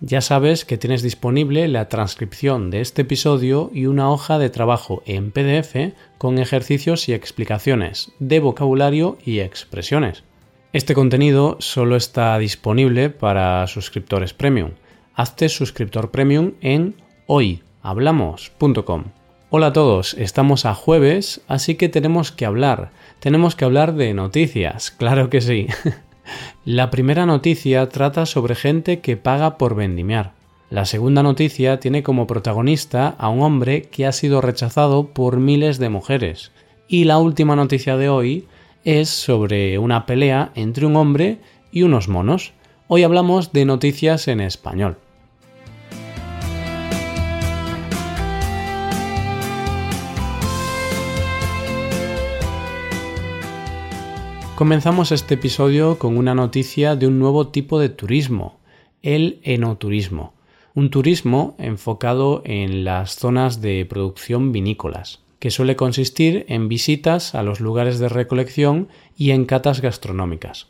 Ya sabes que tienes disponible la transcripción de este episodio y una hoja de trabajo en PDF con ejercicios y explicaciones de vocabulario y expresiones. Este contenido solo está disponible para suscriptores premium. Hazte suscriptor premium en hoyhablamos.com. Hola a todos, estamos a jueves, así que tenemos que hablar. Tenemos que hablar de noticias, claro que sí. La primera noticia trata sobre gente que paga por vendimiar. La segunda noticia tiene como protagonista a un hombre que ha sido rechazado por miles de mujeres. Y la última noticia de hoy es sobre una pelea entre un hombre y unos monos. Hoy hablamos de noticias en español. Comenzamos este episodio con una noticia de un nuevo tipo de turismo, el enoturismo, un turismo enfocado en las zonas de producción vinícolas, que suele consistir en visitas a los lugares de recolección y en catas gastronómicas.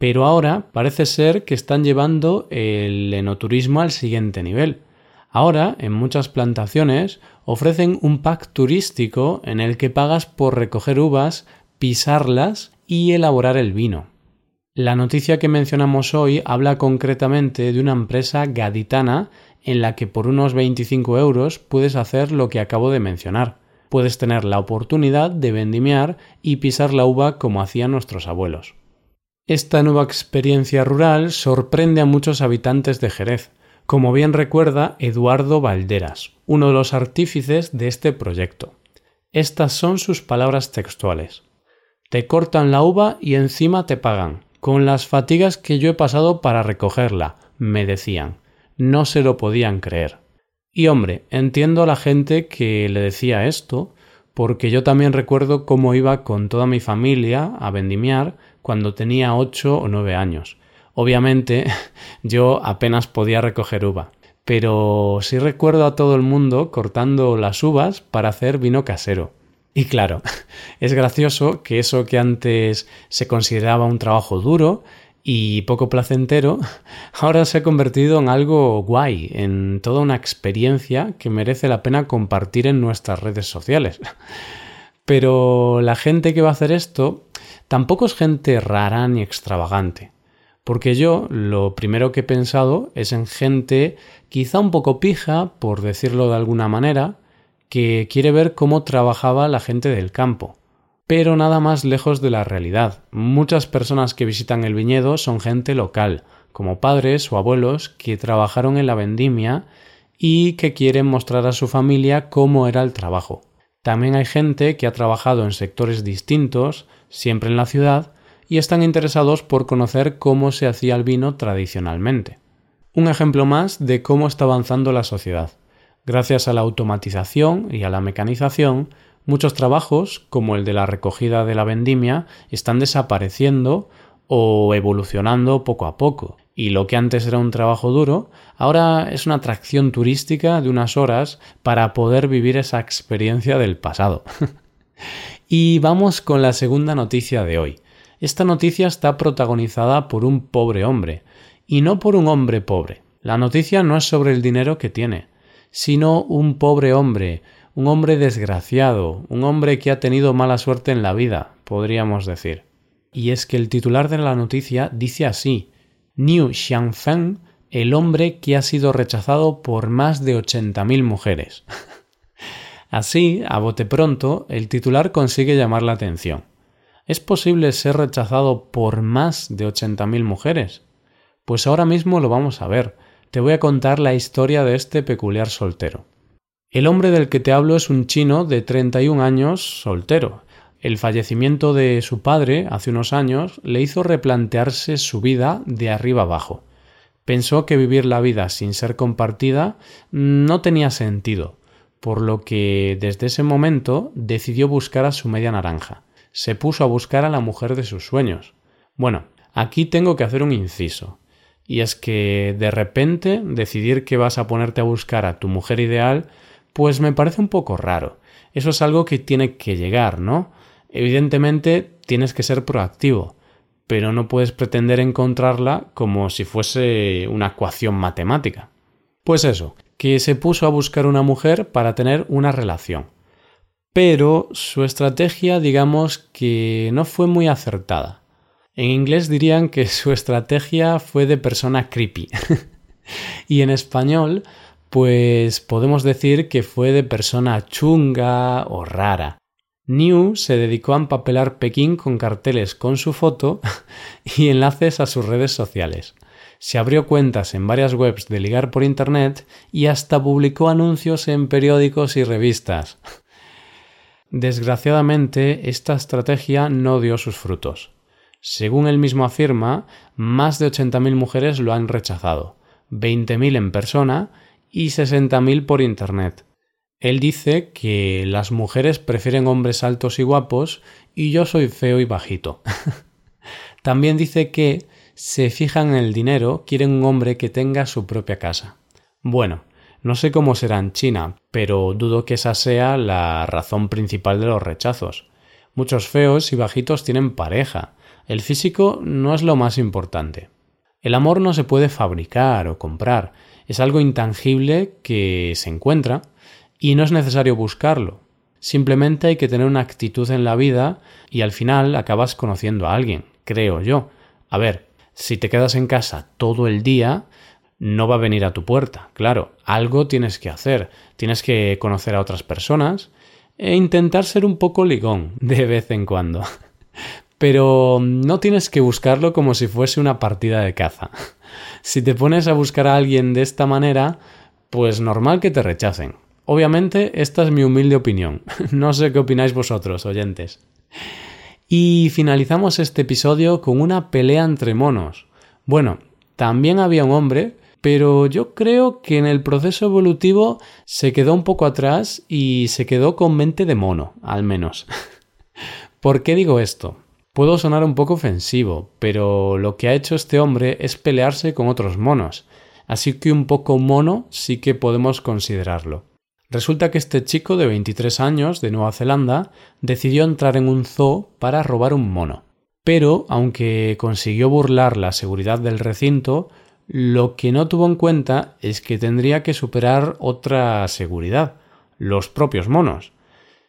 Pero ahora parece ser que están llevando el enoturismo al siguiente nivel. Ahora, en muchas plantaciones, ofrecen un pack turístico en el que pagas por recoger uvas, pisarlas y elaborar el vino. La noticia que mencionamos hoy habla concretamente de una empresa gaditana en la que por unos 25 euros puedes hacer lo que acabo de mencionar. Puedes tener la oportunidad de vendimiar y pisar la uva como hacían nuestros abuelos. Esta nueva experiencia rural sorprende a muchos habitantes de Jerez, como bien recuerda Eduardo Valderas, uno de los artífices de este proyecto. Estas son sus palabras textuales. Te cortan la uva y encima te pagan, con las fatigas que yo he pasado para recogerla, me decían. No se lo podían creer. Y hombre, entiendo a la gente que le decía esto, porque yo también recuerdo cómo iba con toda mi familia a vendimiar cuando tenía ocho o nueve años. Obviamente yo apenas podía recoger uva, pero sí recuerdo a todo el mundo cortando las uvas para hacer vino casero. Y claro, es gracioso que eso que antes se consideraba un trabajo duro y poco placentero, ahora se ha convertido en algo guay, en toda una experiencia que merece la pena compartir en nuestras redes sociales. Pero la gente que va a hacer esto tampoco es gente rara ni extravagante. Porque yo lo primero que he pensado es en gente quizá un poco pija, por decirlo de alguna manera, que quiere ver cómo trabajaba la gente del campo. Pero nada más lejos de la realidad. Muchas personas que visitan el viñedo son gente local, como padres o abuelos que trabajaron en la vendimia y que quieren mostrar a su familia cómo era el trabajo. También hay gente que ha trabajado en sectores distintos, siempre en la ciudad, y están interesados por conocer cómo se hacía el vino tradicionalmente. Un ejemplo más de cómo está avanzando la sociedad. Gracias a la automatización y a la mecanización, muchos trabajos, como el de la recogida de la vendimia, están desapareciendo o evolucionando poco a poco. Y lo que antes era un trabajo duro, ahora es una atracción turística de unas horas para poder vivir esa experiencia del pasado. y vamos con la segunda noticia de hoy. Esta noticia está protagonizada por un pobre hombre, y no por un hombre pobre. La noticia no es sobre el dinero que tiene, sino un pobre hombre, un hombre desgraciado, un hombre que ha tenido mala suerte en la vida, podríamos decir. Y es que el titular de la noticia dice así: Niu Xiangfeng, el hombre que ha sido rechazado por más de 80.000 mujeres. así, a bote pronto, el titular consigue llamar la atención. ¿Es posible ser rechazado por más de 80.000 mujeres? Pues ahora mismo lo vamos a ver te voy a contar la historia de este peculiar soltero. El hombre del que te hablo es un chino de 31 años soltero. El fallecimiento de su padre hace unos años le hizo replantearse su vida de arriba abajo. Pensó que vivir la vida sin ser compartida no tenía sentido, por lo que desde ese momento decidió buscar a su media naranja. Se puso a buscar a la mujer de sus sueños. Bueno, aquí tengo que hacer un inciso. Y es que de repente decidir que vas a ponerte a buscar a tu mujer ideal, pues me parece un poco raro. Eso es algo que tiene que llegar, ¿no? Evidentemente tienes que ser proactivo, pero no puedes pretender encontrarla como si fuese una ecuación matemática. Pues eso, que se puso a buscar una mujer para tener una relación. Pero su estrategia digamos que no fue muy acertada. En inglés dirían que su estrategia fue de persona creepy. y en español, pues podemos decir que fue de persona chunga o rara. New se dedicó a empapelar Pekín con carteles con su foto y enlaces a sus redes sociales. Se abrió cuentas en varias webs de ligar por Internet y hasta publicó anuncios en periódicos y revistas. Desgraciadamente, esta estrategia no dio sus frutos. Según él mismo afirma, más de 80.000 mujeres lo han rechazado, 20.000 en persona y 60.000 por Internet. Él dice que las mujeres prefieren hombres altos y guapos y yo soy feo y bajito. También dice que se fijan en el dinero, quieren un hombre que tenga su propia casa. Bueno, no sé cómo será en China, pero dudo que esa sea la razón principal de los rechazos. Muchos feos y bajitos tienen pareja, el físico no es lo más importante. El amor no se puede fabricar o comprar, es algo intangible que se encuentra y no es necesario buscarlo. Simplemente hay que tener una actitud en la vida y al final acabas conociendo a alguien, creo yo. A ver, si te quedas en casa todo el día, no va a venir a tu puerta. Claro, algo tienes que hacer. Tienes que conocer a otras personas e intentar ser un poco ligón de vez en cuando pero no tienes que buscarlo como si fuese una partida de caza. Si te pones a buscar a alguien de esta manera, pues normal que te rechacen. Obviamente, esta es mi humilde opinión. No sé qué opináis vosotros, oyentes. Y finalizamos este episodio con una pelea entre monos. Bueno, también había un hombre, pero yo creo que en el proceso evolutivo se quedó un poco atrás y se quedó con mente de mono, al menos. ¿Por qué digo esto? Puedo sonar un poco ofensivo, pero lo que ha hecho este hombre es pelearse con otros monos, así que un poco mono sí que podemos considerarlo. Resulta que este chico de 23 años de Nueva Zelanda decidió entrar en un zoo para robar un mono. Pero, aunque consiguió burlar la seguridad del recinto, lo que no tuvo en cuenta es que tendría que superar otra seguridad, los propios monos.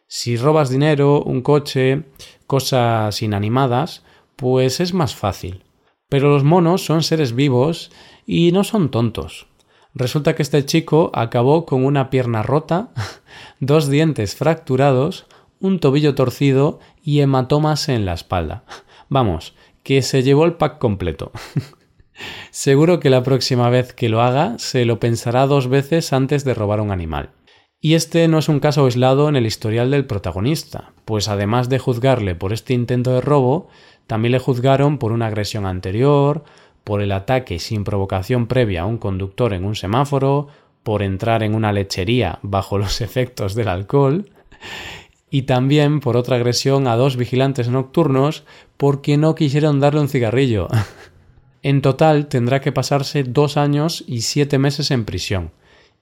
Si robas dinero, un coche, cosas inanimadas, pues es más fácil. Pero los monos son seres vivos y no son tontos. Resulta que este chico acabó con una pierna rota, dos dientes fracturados, un tobillo torcido y hematomas en la espalda. Vamos, que se llevó el pack completo. Seguro que la próxima vez que lo haga se lo pensará dos veces antes de robar un animal. Y este no es un caso aislado en el historial del protagonista, pues además de juzgarle por este intento de robo, también le juzgaron por una agresión anterior, por el ataque sin provocación previa a un conductor en un semáforo, por entrar en una lechería bajo los efectos del alcohol, y también por otra agresión a dos vigilantes nocturnos porque no quisieron darle un cigarrillo. en total tendrá que pasarse dos años y siete meses en prisión,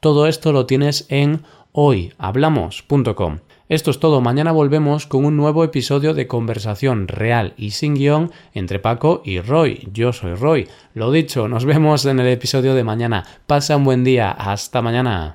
Todo esto lo tienes en hoyhablamos.com. Esto es todo, mañana volvemos con un nuevo episodio de conversación real y sin guion entre Paco y Roy. Yo soy Roy. Lo dicho, nos vemos en el episodio de mañana. Pasa un buen día, hasta mañana.